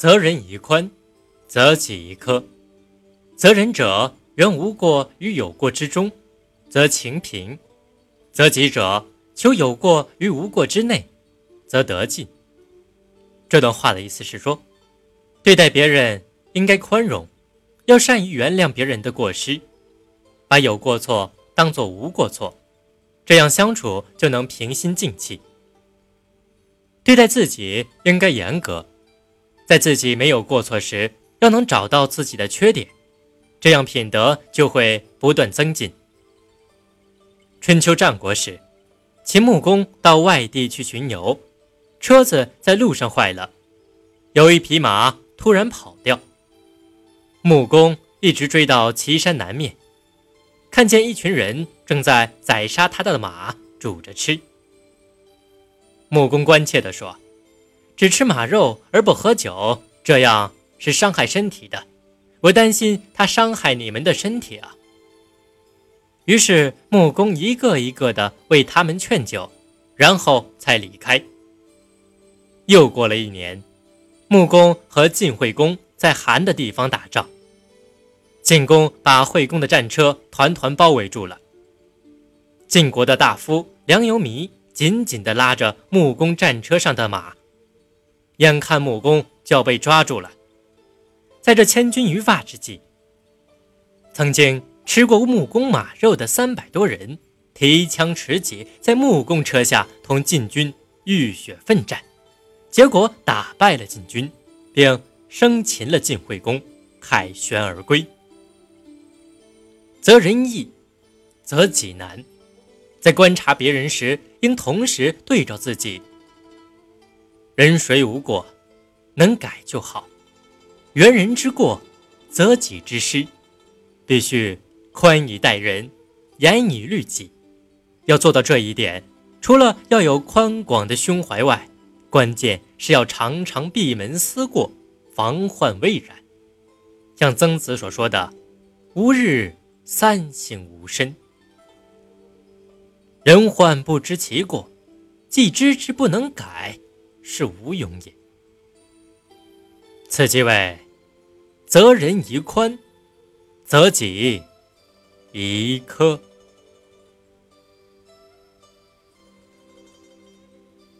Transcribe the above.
责人宜宽，责己宜苛。责人者，人无过于有过之中，则情平；责己者，求有过于无过之内，则得进。这段话的意思是说，对待别人应该宽容，要善于原谅别人的过失，把有过错当作无过错，这样相处就能平心静气。对待自己应该严格。在自己没有过错时，要能找到自己的缺点，这样品德就会不断增进。春秋战国时，秦穆公到外地去巡游，车子在路上坏了，有一匹马突然跑掉。穆公一直追到岐山南面，看见一群人正在宰杀他的马煮着吃。穆公关切地说。只吃马肉而不喝酒，这样是伤害身体的。我担心他伤害你们的身体啊。于是穆公一个一个的为他们劝酒，然后才离开。又过了一年，穆公和晋惠公在寒的地方打仗，晋公把惠公的战车团团包围住了。晋国的大夫梁由弥紧紧地拉着穆公战车上的马。眼看穆公就要被抓住了，在这千钧一发之际，曾经吃过穆公马肉的三百多人提枪持戟，在穆公车下同晋军浴血奋战，结果打败了晋军，并生擒了晋惠公，凯旋而归。择人易，择己难，在观察别人时，应同时对照自己。人谁无过，能改就好。原人之过，则己之失。必须宽以待人，严以律己。要做到这一点，除了要有宽广的胸怀外，关键是要常常闭门思过，防患未然。像曾子所说的：“吾日三省吾身。”人患不知其过，既知之不能改。是无勇也。此即为择人宜宽，择己宜苛。